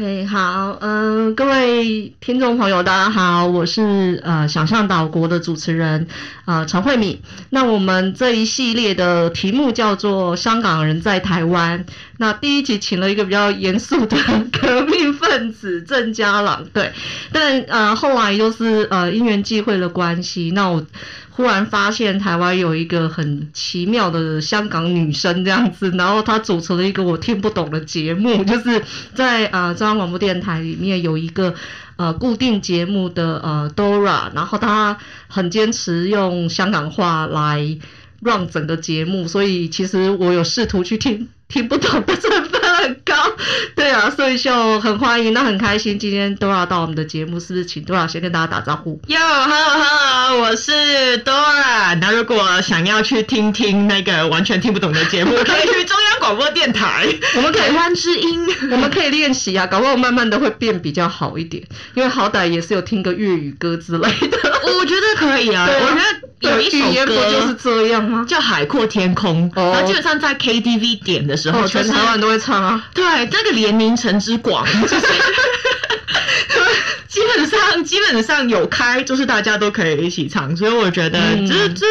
OK，好，嗯、各位听众朋友，大家好，我是呃想象岛国的主持人呃陈慧敏。那我们这一系列的题目叫做《香港人在台湾》。那第一集请了一个比较严肃的 革命分子郑家朗，对，但呃后来就是呃因缘际会的关系，那我。忽然发现台湾有一个很奇妙的香港女生这样子，然后她主持了一个我听不懂的节目，就是在呃中央广播电台里面有一个呃固定节目的呃 Dora，然后她很坚持用香港话来 run 整个节目，所以其实我有试图去听。听不懂的成分很高，对啊，所以就很欢迎，那很开心，今天 Dora 到我们的节目，是不是请 Dora 先跟大家打招呼？Yo，Hello，Hello，我是 Dora。那如果想要去听听那个完全听不懂的节目，可以去中央广播电台，我们可以台湾之音，我们可以练习啊，搞不好慢慢的会变比较好一点，因为好歹也是有听个粤语歌之类的，我觉得可以啊，对啊，我觉得有一首歌就是这样吗？叫《海阔天空》，哦，然后基本上在 KTV 点的时候。全台湾都会唱啊，对，这个联名城之广，就是 基本上基本上有开，就是大家都可以一起唱，所以我觉得这这。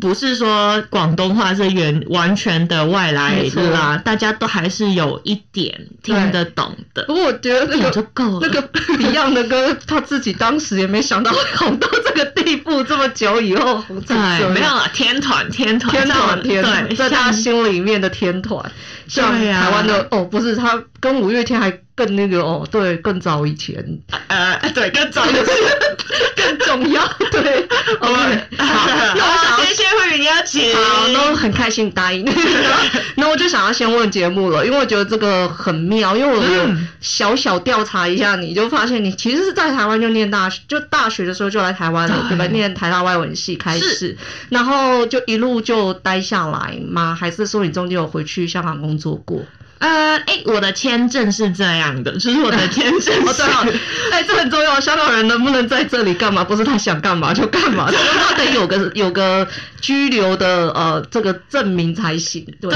不是说广东话是原完全的外来啦，大家都还是有一点听得懂的。不过我觉得那个就够了。那个 Beyond 的歌，他自己当时也没想到会红到这个地步，这么久以后红成这样。没有了，天团天团天团天团，在他心里面的天团，像台湾的哦，不是他跟五月天还更那个哦，对，更早以前，呃，对，更早以前更重要，对，OK，好，那我想要请，好，都很开心答应。那我就想要先问节目了，因为我觉得这个很妙，因为我有小小调查一下你，你就发现你其实是在台湾就念大学，就大学的时候就来台湾了，对吧？念台大外文系开始，然后就一路就待下来吗？还是说你中间有回去香港工作过？呃，哎，我的签证是这样的，就是我的签证是。哦，对，哎，这很重要，香港人能不能在这里干嘛？不是他想干嘛就干嘛，他得有个有个居留的呃这个证明才行。对，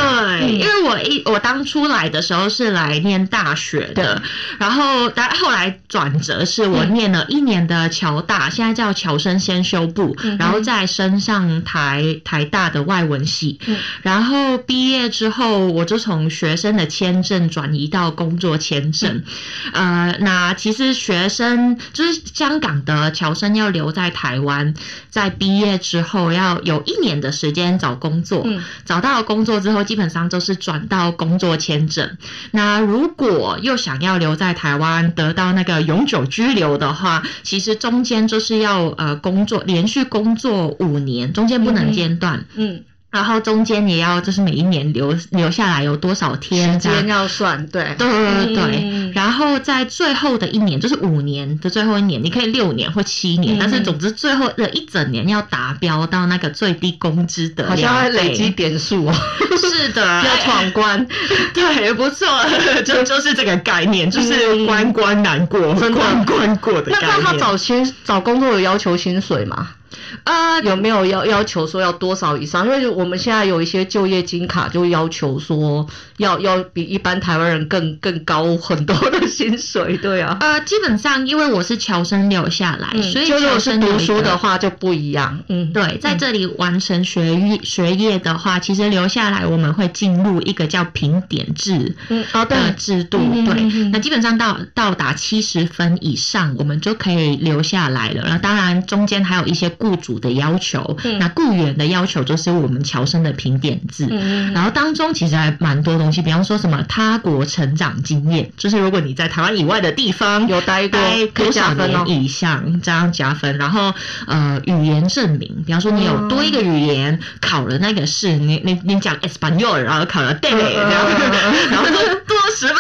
因为我一我当初来的时候是来念大学的，然后但后来转折是我念了一年的侨大，现在叫侨生先修部，嗯、然后再升上台台大的外文系，嗯、然后毕业之后我就从学生的。签证转移到工作签证，呃，那其实学生就是香港的侨生要留在台湾，在毕业之后要有一年的时间找工作，找到了工作之后，基本上都是转到工作签证。那如果又想要留在台湾，得到那个永久居留的话，其实中间就是要呃工作，连续工作五年，中间不能间断，嗯。嗯然后中间也要，就是每一年留留下来有多少天，时间要算，对，对对对。嗯、然后在最后的一年，就是五年的最后一年，你可以六年或七年，嗯、但是总之最后的一整年要达标到那个最低工资的，好像要累积点数哦。是的，要闯关，对，不错，就就是这个概念，就是关关难过，关关过的概念。那他找薪找工作有要求薪水吗？呃，有没有要要求说要多少以上？因为我们现在有一些就业金卡，就要求说要要比一般台湾人更更高很多的薪水，对啊。呃，基本上因为我是侨生留下来，嗯、所以侨生如果是读书的话就不一样。嗯，对，在这里完成学业学业的话，其实留下来我们会进入一个叫评点制的制度。嗯哦、对，对，那基本上到到达七十分以上，我们就可以留下来了。然后当然中间还有一些雇主的要求，嗯、那雇员的要求就是我们侨生的评点制，嗯、然后当中其实还蛮多东西，比方说什么他国成长经验，就是如果你在台湾以外的地方有待过多少年以上，这样加分。然后呃语言证明，比方说你有多一个语言、嗯、考了那个试，你你你讲 Espanol，然后考了 D，、嗯、然后然后多多十分，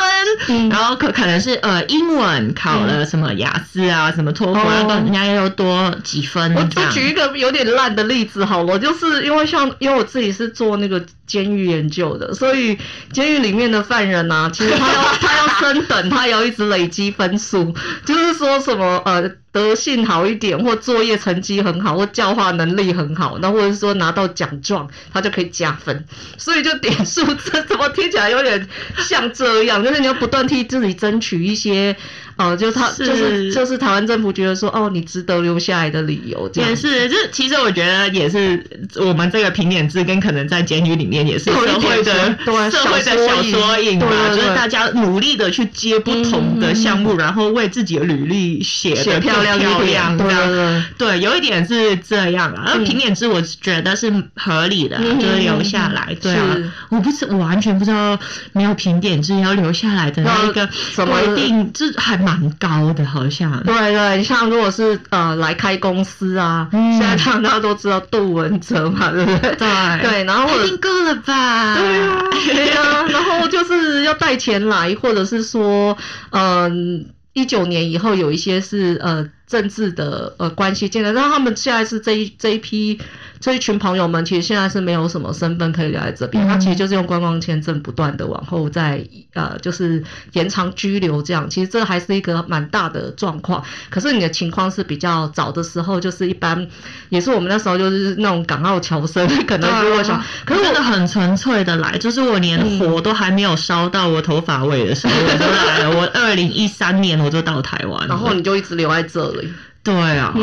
嗯、然后可可能是呃英文考了什么雅思啊，什么托福，然后人家又多几分我我。举一个有点烂的例子好了，就是因为像因为我自己是做那个监狱研究的，所以监狱里面的犯人啊，其实他要 他要升等，他要一直累积分数，就是说什么呃德性好一点，或作业成绩很好，或教化能力很好，那或者是说拿到奖状，他就可以加分。所以就点数，字怎么听起来有点像这样？就是你要不断替自己争取一些。哦，就他是就是就是台湾政府觉得说，哦，你值得留下来的理由，这样也是。就其实我觉得也是，我们这个评点制跟可能在监狱里面也是社会的对社会的小缩影吧，就是大家努力的去接不同的项目，然后为自己的履历写的漂亮漂亮，对对对，有一点是这样啊。而评点制我觉得是合理的，就是留下来。对啊，我不是我完全不知道没有评点制要留下来的那一个规定，这还。蛮高的，好像对对，像如果是呃来开公司啊，嗯、现在大家都知道杜文泽嘛，对不对？对对，然后我听够了吧？对啊，对啊，然后就是要带钱来，或者是说，嗯、呃，一九年以后有一些是呃政治的呃关系进来，然后他们现在是这一这一批。这一群朋友们其实现在是没有什么身份可以留在这边，他其实就是用观光签证不断的往后再呃，就是延长居留这样。其实这还是一个蛮大的状况。可是你的情况是比较早的时候，就是一般也是我们那时候就是那种港澳侨生，可能如果想，可是我的很纯粹的来，就是我连火都还没有烧到我头发尾的时候我就来了。我二零一三年我就到台湾，然后你就一直留在这里。对啊，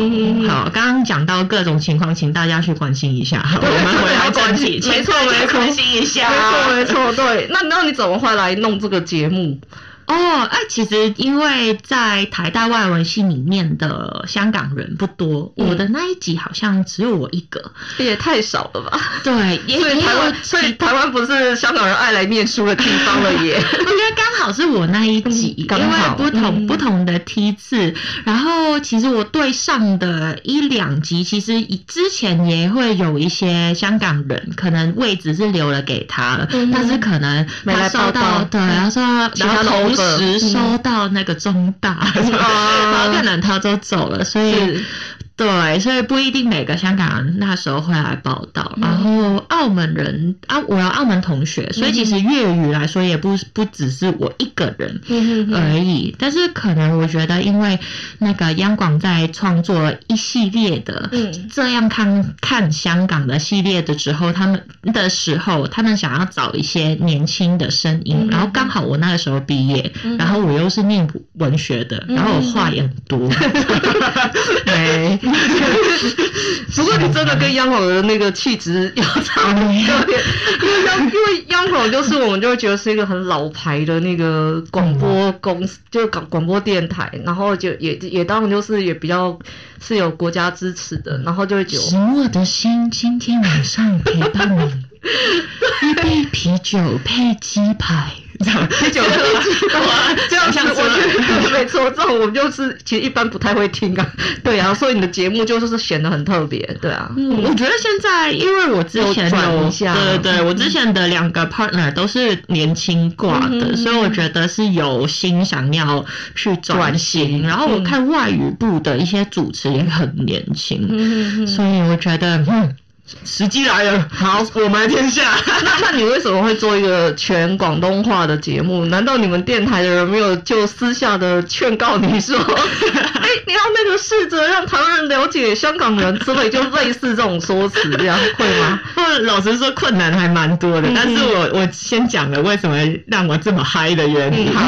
好，刚刚讲到各种情况，请大家去关心一下。我们回来关心，没错没错，关心一下，没错没错，对。那那你怎么会来弄这个节目？哦，哎，其实因为在台大外文系里面的香港人不多，我的那一集好像只有我一个，也太少了吧？对，所以台湾，所以台湾不是香港人爱来念书的地方了耶。我觉得刚好是我那一集，因为不同不同的梯次，然后其实我对上的一两集，其实之前也会有一些香港人，可能位置是留了给他了，但是可能没来报到，对，然后说然后同。时收到那个中大，嗯、然后可能他就走了，所以。对，所以不一定每个香港人那时候会来报道。嗯、然后澳门人啊，我有澳门同学，所以其实粤语来说也不不只是我一个人而已。嗯、但是可能我觉得，因为那个央广在创作一系列的这样看看香港的系列的时候，他们的时候，他们想要找一些年轻的声音。嗯、然后刚好我那个时候毕业，嗯、然后我又是念文学的，然后我话也很多。对。不过你真的跟央广的那个气质有差别，因为央因为央广就是我们就会觉得是一个很老牌的那个广播公司，就广广播电台，然后就也也当然就是也比较是有国家支持的，然后就会觉得。使我的心今天晚上陪伴你，一杯啤酒配鸡排。这样啤酒喝完，这样子我觉得没错。这种我们就是其实一般不太会听啊，对啊，所以你的节目就是显得很特别，对啊。嗯，我觉得现在因为我之前有，对对对，我之前的两个 partner 都是年轻挂的，所以我觉得是有心想要去转型。然后我看外语部的一些主持也很年轻，所以我觉得嗯。时机来了，好，我们来天下。那那你为什么会做一个全广东话的节目？难道你们电台的人没有就私下的劝告你说，哎、欸，你要那个试着让台湾人了解香港人之类，就类似这种说辞，这样会吗？老实说，困难还蛮多的。但是我我先讲了为什么让我这么嗨的原因。好，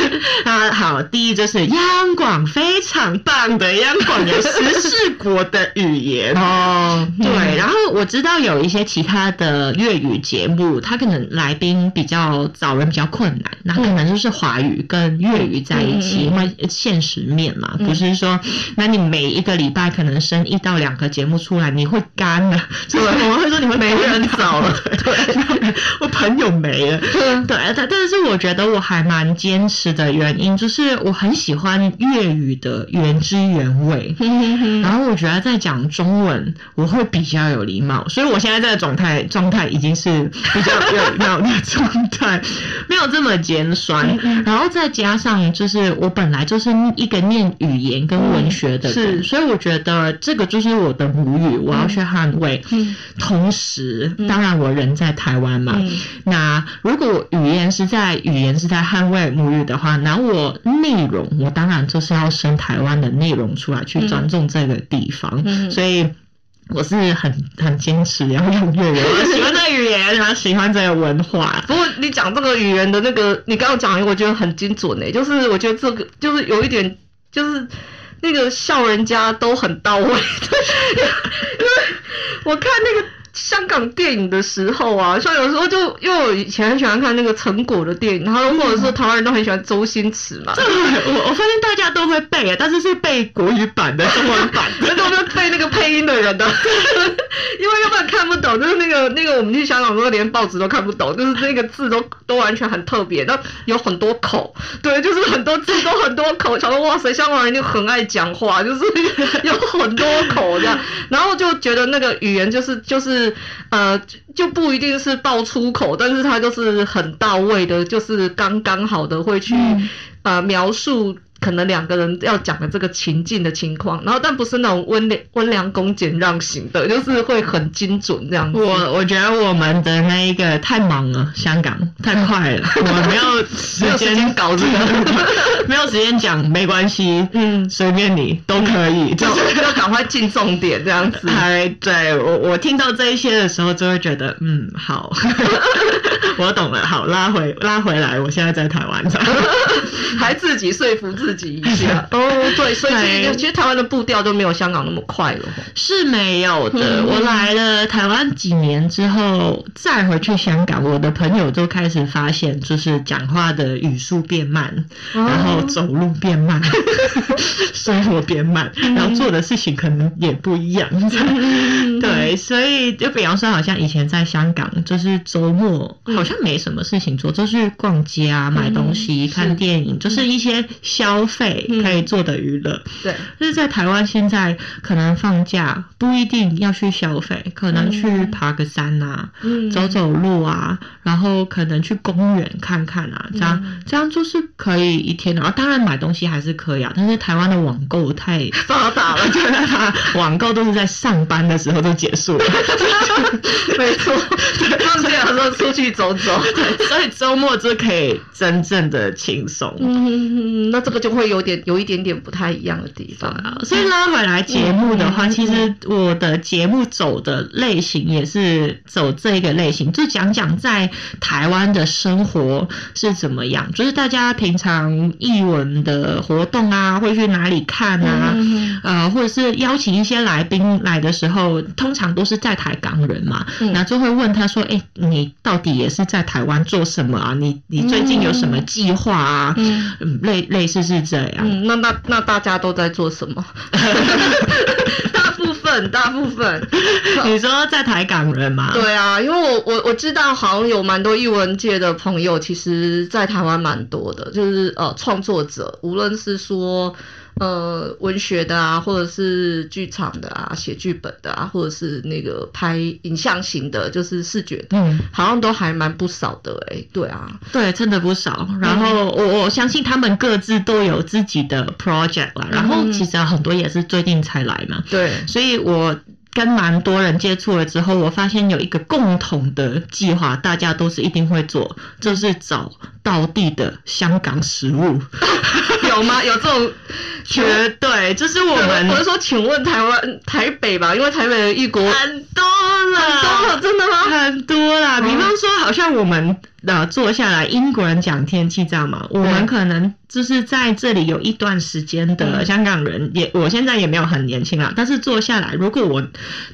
啊好，第一就是央广非常棒的，央广有十四国的语言哦，对，然后。我知道有一些其他的粤语节目，他可能来宾比较找人比较困难，那可能就是华语跟粤语在一起，因为现实面嘛，不是说，那你每一个礼拜可能生一到两个节目出来，你会干了，对，我会说你会没人找了，对，我朋友没了，对，但但是我觉得我还蛮坚持的原因，就是我很喜欢粤语的原汁原味，然后我觉得在讲中文，我会比较有。礼貌，所以我现在这个状态状态已经是比较有礼貌的状态，没有这么尖酸。然后再加上，就是我本来就是一个念语言跟文学的人，是，所以我觉得这个就是我的母语，我要去捍卫。嗯，同时，当然我人在台湾嘛，嗯，那如果语言是在语言是在捍卫母语的话，那我内容我当然就是要生台湾的内容出来，去尊重这个地方。嗯，所以。我是很很坚持要用粤语，我喜欢这个语言，然后喜欢这个文化。不过你讲这个语言的那个，你刚刚讲，我觉得很精准诶，就是我觉得这个就是有一点，就是那个笑人家都很到位。对，因为我看那个。香港电影的时候啊，像有时候就因为我以前很喜欢看那个成果的电影，然后或者是台湾人都很喜欢周星驰嘛。对，我我发现大家都会背啊，但是是背国语版的中文版的，都是背那个配音的人的，因为要不然看不懂，就是那个那个我们去香港的时候连报纸都看不懂，就是那个字都都完全很特别，那有很多口，对，就是很多字都很多口，想说哇塞，香港人就很爱讲话，就是有很多口这样，然后就觉得那个语言就是就是。呃，就不一定是爆粗口，但是他就是很到位的，就是刚刚好的会去、嗯、呃描述。可能两个人要讲的这个情境的情况，然后但不是那种温良温良恭俭让型的，就是会很精准这样子。我我觉得我们的那一个太忙了，香港太快了，我没有时间搞这个，没有时间讲，没关系，嗯，随便你都可以，嗯、就是要赶快进重点这样子。还，对我我听到这一些的时候，就会觉得嗯好，我懂了，好拉回拉回来，我现在在台湾，还自己说服自己。一下。哦，对，所以其实台湾的步调都没有香港那么快了，是没有的。我来了台湾几年之后，再回去香港，我的朋友都开始发现，就是讲话的语速变慢，然后走路变慢，生活变慢，然后做的事情可能也不一样。对，所以就比方说，好像以前在香港，就是周末好像没什么事情做，就是逛街啊、买东西、看电影，就是一些消。费可以做的娱乐，对，就是在台湾现在可能放假不一定要去消费，可能去爬个山啊，嗯，走走路啊，然后可能去公园看看啊，这样这样就是可以一天的。然后当然买东西还是可以啊，但是台湾的网购太发达了，就是它网购都是在上班的时候就结束了，没错，放假的时候出去走走，对，所以周末就可以真正的轻松。嗯，那这个就。会有点有一点点不太一样的地方啊，所以拉回来节目的话，其实我的节目走的类型也是走这个类型，就讲讲在台湾的生活是怎么样，就是大家平常译文的活动啊，会去哪里看啊，呃，或者是邀请一些来宾来的时候，通常都是在台港人嘛，那就会问他说，哎，你到底也是在台湾做什么啊？你你最近有什么计划啊？嗯，类类似是。这样，嗯，那那那大家都在做什么？大部分，大部分，你说在台港人嘛？对啊，因为我我我知道，好像有蛮多艺文界的朋友，其实在台湾蛮多的，就是呃创作者，无论是说。呃，文学的啊，或者是剧场的啊，写剧本的啊，或者是那个拍影像型的，就是视觉的，嗯，好像都还蛮不少的哎、欸，对啊，对，真的不少。然后我我相信他们各自都有自己的 project 啦，然后其实很多也是最近才来嘛，对，所以我。跟蛮多人接触了之后，我发现有一个共同的计划，大家都是一定会做，就是找道地的香港食物。有吗？有这种？绝对，就是我们。我是说，请问台湾台北吧，因为台北的异国很多了，很多了，真的吗？很多啦，比方说，好像我们。呃，坐下来，英国人讲天气，知道吗？我们可能就是在这里有一段时间的香港人，也我现在也没有很年轻了。但是坐下来，如果我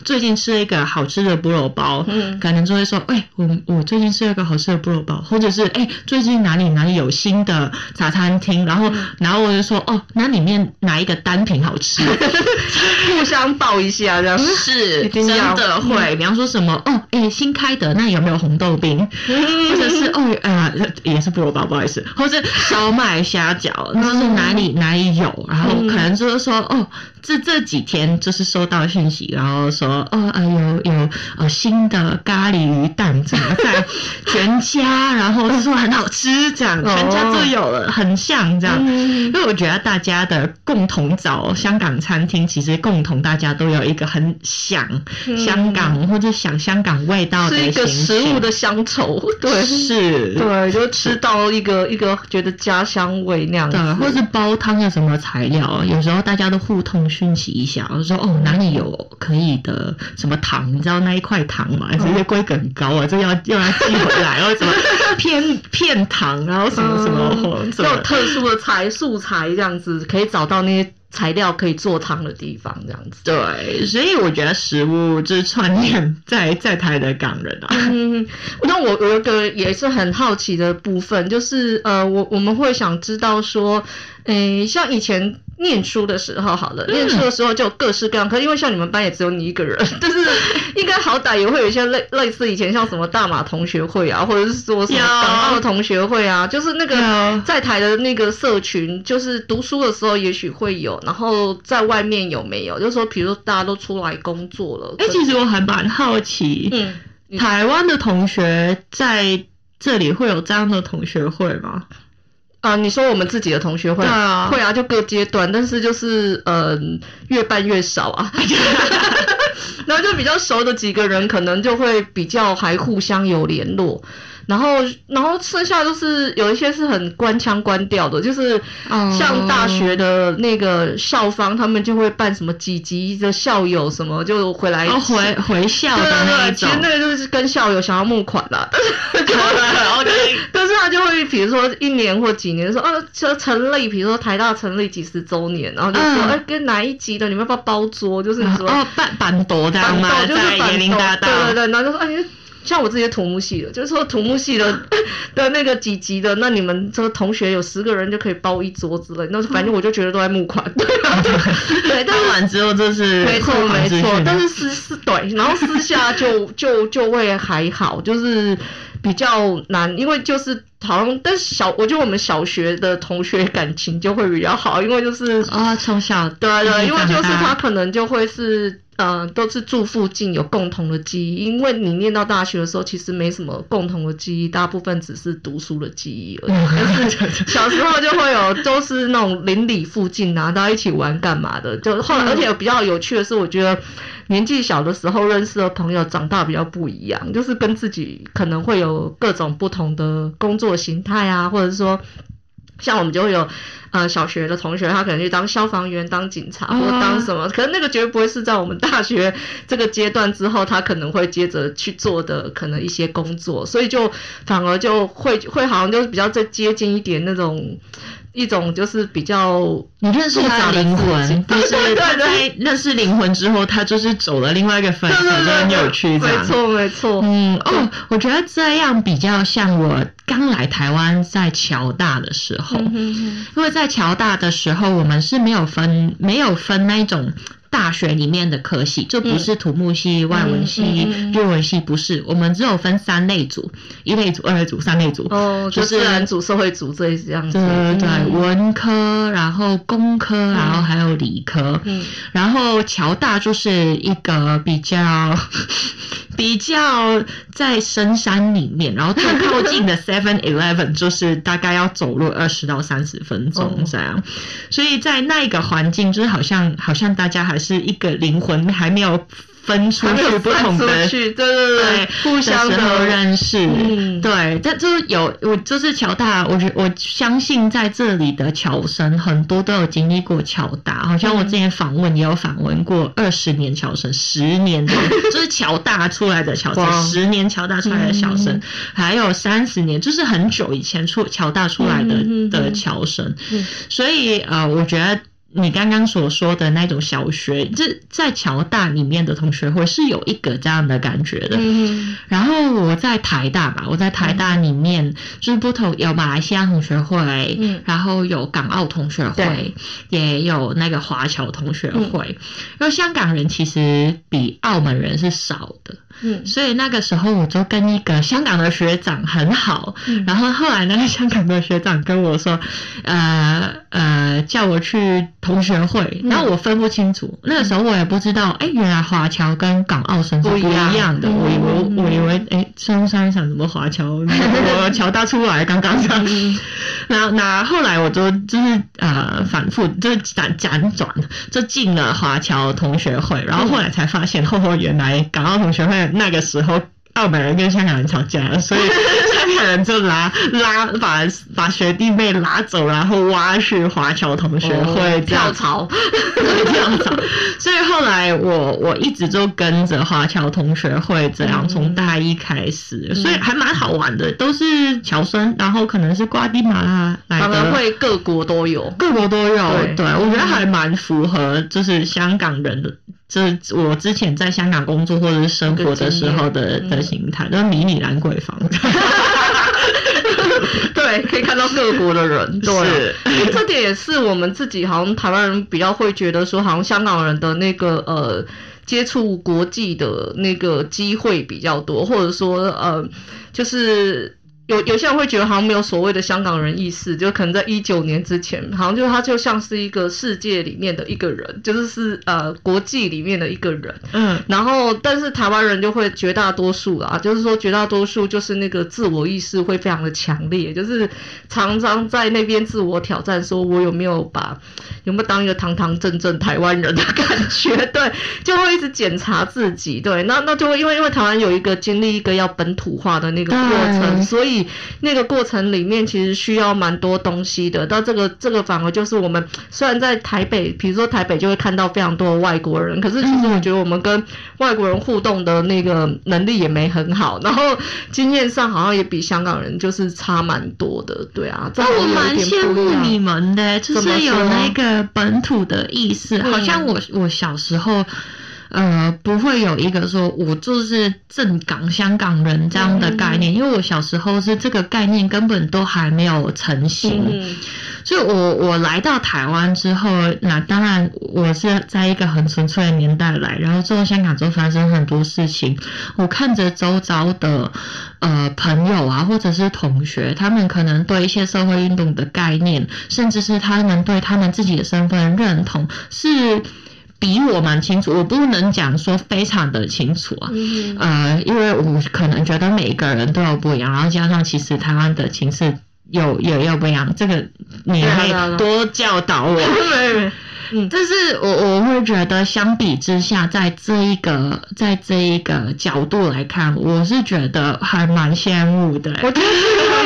最近吃了一个好吃的菠萝包，嗯，可能就会说，哎、欸，我我最近吃了一个好吃的菠萝包，或者是哎、欸，最近哪里哪里有新的茶餐厅，然后然后我就说，哦，那里面哪一个单品好吃，互相报一下，这样是真的会。比方方说什么哦，哎、欸，新开的那有没有红豆冰？或者是哦，呃，也是菠萝包，不好意思，或是烧麦虾饺，就是哪里哪里有，然后可能就是说哦，这这几天就是收到讯息，然后说哦，呃，有有呃新的咖喱鱼蛋怎么在 全家，然后说很好吃，这样全家就有了，很像这样，因为我觉得大家的共同找香港餐厅，其实共同大家都有一个很想香港或者想香港味道的是一个食物的乡愁，对，是，对，就吃到一个一个觉得家乡味那样子，对，或是煲汤的什么材料，有时候大家都互通讯息一下，我说哦哪里有可以的什么糖，你知道那一块糖吗？直接规格很高啊，这要要来寄回来，然后什么 片片糖，然后什么什么，特殊的材素材这样子，可以找到那些。材料可以做汤的地方，这样子。对，所以我觉得食物就是串联在 在台的港人啊。嗯，那我有一个也是很好奇的部分，就是呃，我我们会想知道说，诶、欸，像以前。念书的时候，好了，念书的时候就各式各样。可是因为像你们班也只有你一个人，但是应该好歹也会有一些类类似以前像什么大马同学会啊，或者是说什么港澳同学会啊，就是那个在台的那个社群，就是读书的时候也许会有，然后在外面有没有？就是说，比如说大家都出来工作了。哎、欸，其实我还蛮好奇，嗯，台湾的同学在这里会有这样的同学会吗？啊，你说我们自己的同学会，啊会啊，就各阶段，但是就是呃，越办越少啊。然后就比较熟的几个人，可能就会比较还互相有联络。然后，然后剩下都是有一些是很官腔官调的，就是像大学的那个校方，他们就会办什么几级的校友什么，就回来回回校的那一种。其实那个就是跟校友想要募款啦。但是他就会比如说一年或几年说，啊，就成立，比如说台大成立几十周年，然后就说，哎、嗯，跟哪一级的你们要不要包桌？就是说哦，办办桌这样吗？就是办桌，对对对，然后就说，哎。像我这些土木系的，就是说土木系的的那个几级的，那你们这个同学有十个人就可以包一桌之类，那反正我就觉得都在募款。对，对，但是完之后就是没错没错，但是私私对，然后私下就就就会还好，就是比较难，因为就是好像但是小，我觉得我们小学的同学感情就会比较好，因为就是啊从小对对，因为就是他可能就会是。嗯、呃，都是住附近，有共同的记忆。因为你念到大学的时候，其实没什么共同的记忆，大部分只是读书的记忆而已。但是 小时候就会有，都是那种邻里附近啊，大家一起玩干嘛的。就后来，而且比较有趣的是，我觉得年纪小的时候认识的朋友，长大比较不一样，就是跟自己可能会有各种不同的工作形态啊，或者是说。像我们就会有，呃，小学的同学，他可能去当消防员、当警察，或者当什么，可能那个绝对不会是在我们大学这个阶段之后，他可能会接着去做的可能一些工作，所以就反而就会会好像就是比较再接近一点那种。一种就是比较你认识他的灵魂，但是 他在认识灵魂之后，他就是走了另外一个分支，就很有趣。没错，没错。嗯，哦，我觉得这样比较像我刚来台湾在侨大的时候，因为在侨大的时候，我们是没有分没有分那种。大学里面的科系就不是土木系、嗯、外文系、日文系，不是。我们只有分三类组：一类组、二类组、三类组。哦，就是自然组、社会组这样子。对对，文科，然后工科，然后还有理科。嗯。然后侨大就是一个比较 比较在深山里面，然后最靠近的 Seven Eleven 就是大概要走路二十到三十分钟这样。所以在那一个环境，就是好像好像大家还。是一个灵魂还没有分出去，不同的对对对，互相的认识，嗯，对，这就是有我就是乔大，我觉我相信在这里的侨生很多都有经历过乔大，好像我之前访问也有访问过二十年侨生，十年的 就是乔大出来的侨生，十年乔大出来的侨生，还有三十年，就是很久以前出乔大出来的的侨生，所以呃，我觉得。你刚刚所说的那种小学，这在侨大里面的同学会是有一个这样的感觉的。嗯，然后我在台大吧，我在台大里面、嗯、就是不同有马来西亚同学会，嗯，然后有港澳同学会，也有那个华侨同学会。因为香港人其实比澳门人是少的。嗯，所以那个时候我就跟一个香港的学长很好，嗯、然后后来那个香港的学长跟我说，呃呃，叫我去同学会，然后我分不清楚，嗯、那个时候我也不知道，哎，原来华侨跟港澳生是不一样的，我以为我以为，哎，中山想什么华侨，我侨大出来刚刚这样，然 后那后来我就就是呃反复就辗辗转，就进了华侨同学会，然后后来才发现，后后原来港澳同学会。那个时候，澳门人跟香港人吵架了，所以 香港人就拉拉把把学弟妹拉走，然后挖去华侨同学会跳槽，对，跳槽。所以后来我我一直就跟着华侨同学会这样，从大一开始，所以还蛮好玩的，都是侨生，然后可能是瓜地马拉来的，他们会各国都有，各国都有。对，我觉得还蛮符合，就是香港人的。这我之前在香港工作或者是生活的时候的的形态，就是迷你兰桂坊。对，可以看到各国的人。对，是这点也是我们自己好像台湾人比较会觉得说，好像香港人的那个呃接触国际的那个机会比较多，或者说呃就是。有有些人会觉得好像没有所谓的香港人意识，就可能在一九年之前，好像就他就像是一个世界里面的一个人，就是是呃国际里面的一个人。嗯，然后但是台湾人就会绝大多数啦，就是说绝大多数就是那个自我意识会非常的强烈，就是常常在那边自我挑战，说我有没有把有没有当一个堂堂正正台湾人的感觉，对，就会一直检查自己，对，那那就会因为因为台湾有一个经历一个要本土化的那个过程，所以。那个过程里面其实需要蛮多东西的，到这个这个反而就是我们虽然在台北，比如说台北就会看到非常多的外国人，可是其实我觉得我们跟外国人互动的那个能力也没很好，然后经验上好像也比香港人就是差蛮多的，对啊。那我蛮羡慕你们的，就是有那个本土的意思，好像我我小时候。呃，不会有一个说我就是正港香港人这样的概念，因为我小时候是这个概念根本都还没有成型，所以我我来到台湾之后，那当然我是在一个很纯粹的年代来，然后之后香港就发生很多事情，我看着周遭的呃朋友啊，或者是同学，他们可能对一些社会运动的概念，甚至是他们对他们自己的身份认同是。比我蛮清楚，我不能讲说非常的清楚啊，嗯、呃，因为我可能觉得每一个人都有不一样，然后加上其实台湾的情势有有有不一样，这个你会多教导我。嗯，但是我我会觉得，相比之下，在这一个在这一个角度来看，我是觉得还蛮羡慕的。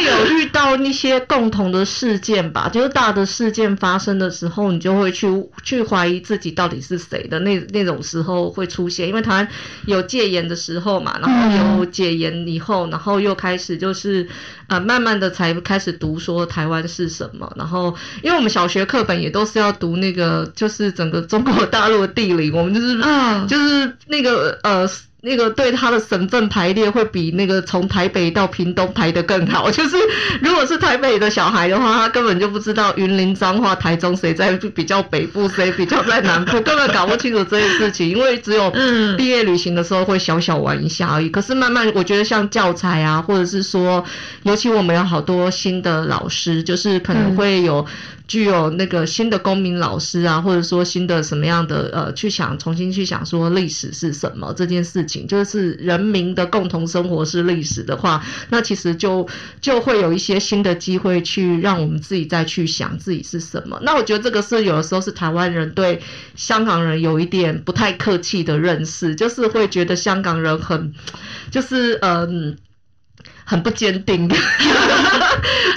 有遇到那些共同的事件吧，就是大的事件发生的时候，你就会去去怀疑自己到底是谁的那那种时候会出现。因为台湾有戒严的时候嘛，然后有解严以后，然后又开始就是呃，慢慢的才开始读说台湾是什么。然后，因为我们小学课本也都是要读那个。就是整个中国大陆的地理，我们就是，嗯就是那个呃。那个对他的省份排列会比那个从台北到屏东排的更好。就是如果是台北的小孩的话，他根本就不知道云林、彰化、台中谁在比较北部，谁比较在南部，根本搞不清楚这些事情。因为只有 毕业旅行的时候会小小玩一下而已。可是慢慢，我觉得像教材啊，或者是说，尤其我们有好多新的老师，就是可能会有具有那个新的公民老师啊，或者说新的什么样的呃，去想重新去想说历史是什么这件事情。就是人民的共同生活是历史的话，那其实就就会有一些新的机会去让我们自己再去想自己是什么。那我觉得这个是有的时候是台湾人对香港人有一点不太客气的认识，就是会觉得香港人很就是嗯。很不坚定，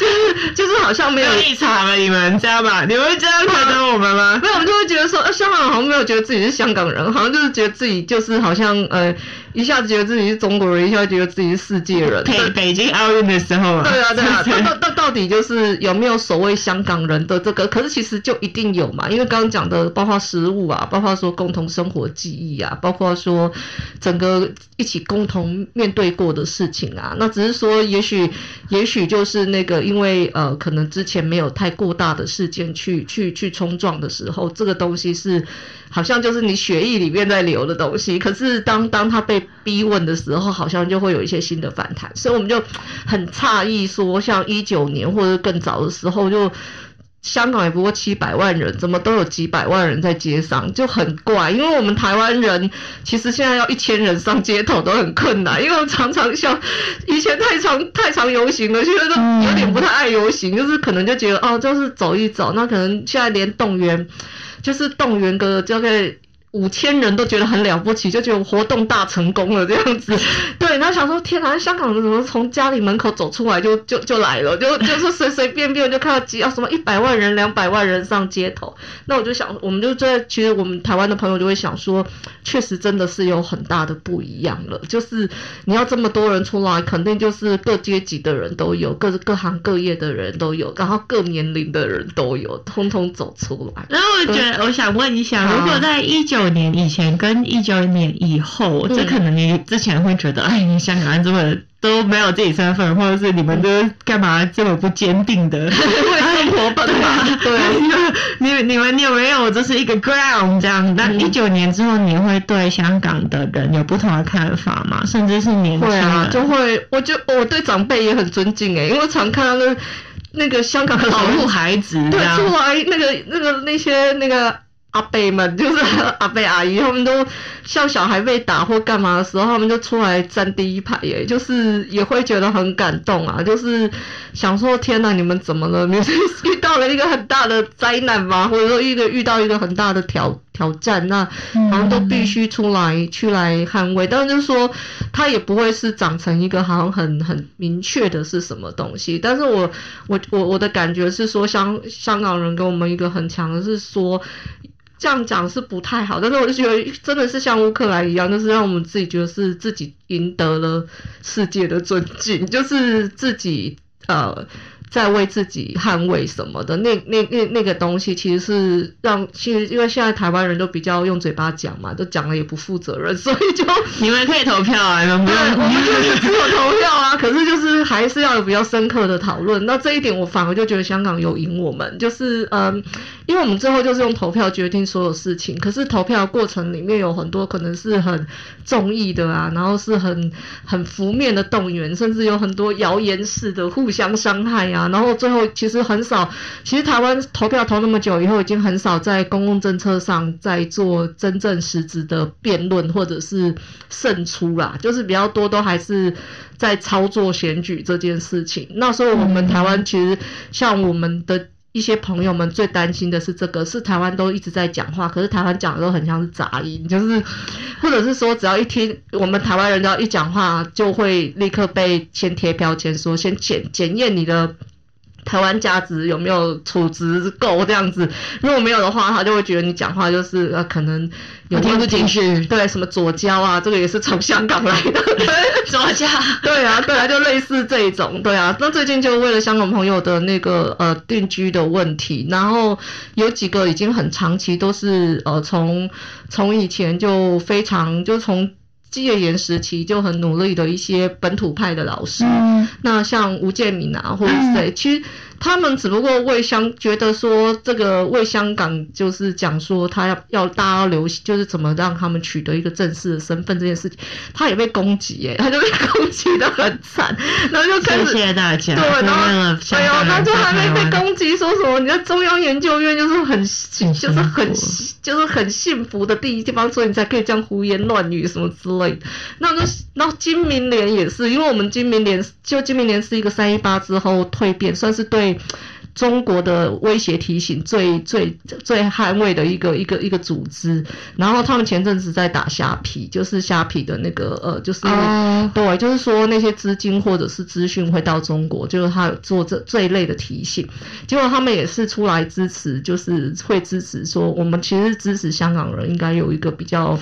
就是好像没有立场了，你们知道吗？你们会这样看待我们吗？没有，我们就会觉得说，呃，香港人好像没有觉得自己是香港人，好像就是觉得自己就是好像呃。一下子觉得自己是中国人，一下子觉得自己是世界人。北北京奥运的时候啊，对啊对啊，到到到底就是有没有所谓香港人的这个？可是其实就一定有嘛，因为刚刚讲的包括食物啊，包括说共同生活记忆啊，包括说整个一起共同面对过的事情啊，那只是说也许也许就是那个因为呃可能之前没有太过大的事件去去去冲撞的时候，这个东西是。好像就是你血液里面在流的东西，可是当当他被逼问的时候，好像就会有一些新的反弹，所以我们就很诧异说，像一九年或者更早的时候，就香港也不过七百万人，怎么都有几百万人在街上，就很怪。因为我们台湾人其实现在要一千人上街头都很困难，因为我常常像以前太常太常游行了，现在都有点不太爱游行，就是可能就觉得哦，就是走一走，那可能现在连动员。就是动员个大概五千人都觉得很了不起，就觉得活动大成功了这样子。对，然后想说天哪，香港人怎么从家里门口走出来就就就来了，就就是随随便便就看到几啊什么一百万人、两百万人上街头。那我就想，我们就在其实我们台湾的朋友就会想说，确实真的是有很大的不一样了。就是你要这么多人出来，肯定就是各阶级的人都有，各各行各业的人都有，然后各年龄的人都有，通通走出来。然后我觉得，我想问一下，如果在一九年以前跟一九年以后，这可能你之前会觉得，哎，你香港人这么都没有自己身份，或者是你们都干嘛这么不坚定的？生活本嘛，对，你 你们你有没有就是一个 ground 这样？那一九年之后，你会对香港的人有不同的看法吗？甚至是年轻人？就会，我就我对长辈也很尊敬诶，因为常看到那那个香港的保护孩子，对，出来那个那个那些那个。阿伯们就是阿伯阿姨，他们都像小孩被打或干嘛的时候，他们就出来站第一排耶，就是也会觉得很感动啊，就是想说天哪，你们怎么了？你是遇到了一个很大的灾难吗？或者说一个遇到一个很大的挑挑战，那好像都必须出来去来捍卫。但是就是说，他也不会是长成一个好像很很明确的是什么东西。但是我我我我的感觉是说，香香港人给我们一个很强的是说。这样讲是不太好，但是我就觉得真的是像乌克兰一样，就是让我们自己觉得是自己赢得了世界的尊敬，就是自己呃。在为自己捍卫什么的，那那那那个东西，其实是让其实因为现在台湾人都比较用嘴巴讲嘛，都讲了也不负责任，所以就 你们可以投票啊，你们不用，我们就是只有投票啊，可是就是还是要有比较深刻的讨论。那这一点我反而就觉得香港有赢我们，就是嗯，因为我们最后就是用投票决定所有事情，可是投票过程里面有很多可能是很中意的啊，然后是很很负面的动员，甚至有很多谣言式的互相伤害啊。啊，然后最后其实很少，其实台湾投票投那么久以后，已经很少在公共政策上在做真正实质的辩论或者是胜出啦，就是比较多都还是在操作选举这件事情。那时候我们台湾其实像我们的一些朋友们最担心的是这个，是台湾都一直在讲话，可是台湾讲的都很像是杂音，就是或者是说只要一听我们台湾人只要一讲话，就会立刻被先贴标签，说先检检验你的。台湾价值有没有储值够这样子？如果没有的话，他就会觉得你讲话就是呃可能有听不进去。对，什么左交啊，这个也是从香港来的。左交。对啊，对啊，就类似这一种。对啊，那最近就为了香港朋友的那个呃定居的问题，然后有几个已经很长期都是呃从从以前就非常就从。戒严时期就很努力的一些本土派的老师，嗯、那像吴建民啊，或者谁，嗯、其实。他们只不过为香觉得说这个为香港就是讲说他要要大家要留就是怎么让他们取得一个正式的身份这件事情，他也被攻击耶，他就被攻击的很惨，然后就开始谢谢大家，对，然后哎呦，他就还没被攻击，说什么你在中央研究院就是很就是很就是很幸福的第一地方，所以你才可以这样胡言乱语什么之类的。那就那金明联也是，因为我们金明联就金明联是一个三一八之后蜕变，算是对。my 中国的威胁提醒最最最捍卫的一个一个一个组织。然后他们前阵子在打虾皮，就是虾皮的那个呃，就是、oh. 对，就是说那些资金或者是资讯会到中国，就是他有做这这一类的提醒。结果他们也是出来支持，就是会支持说，我们其实支持香港人应该有一个比较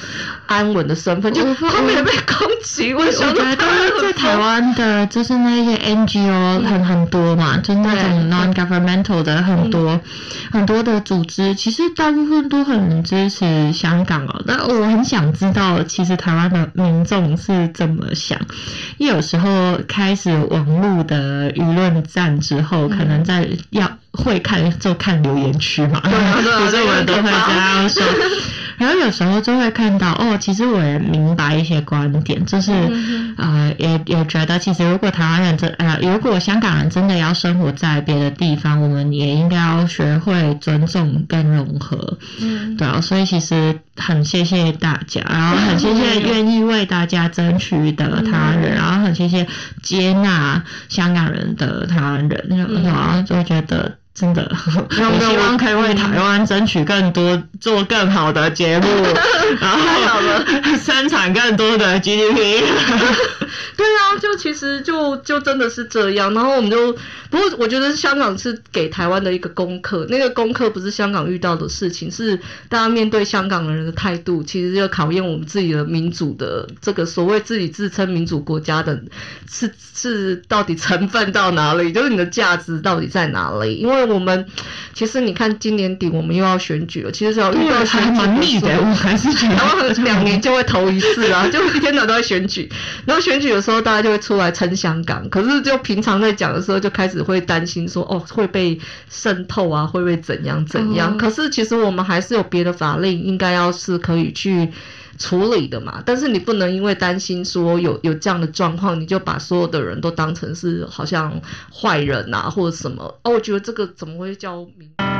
安稳的身份。就他们也被攻击，我觉得在台湾的，就是那些 NGO 很很多嘛，就那种 non-governmental 的很多、嗯、很多的组织，其实大部分都很支持香港哦。那我很想知道，其实台湾的民众是怎么想？因为有时候开始网络的舆论战之后，可能在要会看就看留言区嘛，有时候我们都会这样说。然后有时候就会看到哦，其实我也明白一些观点，就是、嗯、呃，也也觉得其实如果台湾人真呃，如果香港人真的要生活在别的地方，我们也应该要学会尊重跟融合。嗯，对啊，所以其实很谢谢大家，然后很谢谢愿意为大家争取的台湾人，嗯、然后很谢谢接纳香港人的台湾人，嗯、然后就觉得。真的，我希望可以为台湾争取更多，做更好的节目，然后 生产更多的 GDP。对啊，就其实就就真的是这样。然后我们就，不过我觉得香港是给台湾的一个功课。那个功课不是香港遇到的事情，是大家面对香港人的态度，其实就考验我们自己的民主的这个所谓自己自称民主国家的，是是到底成分到哪里？就是你的价值到底在哪里？因为我们其实你看，今年底我们又要选举了。其实只要遇到选举，蛮密的。我还是觉得，两年就会投一次啊，就一天到晚都在选举。然后选举的时候，大家就会出来撑香港。可是就平常在讲的时候，就开始会担心说，哦，会被渗透啊，会被怎样怎样。可是其实我们还是有别的法令，应该要是可以去。处理的嘛，但是你不能因为担心说有有这样的状况，你就把所有的人都当成是好像坏人啊或者什么哦，我觉得这个怎么会叫民？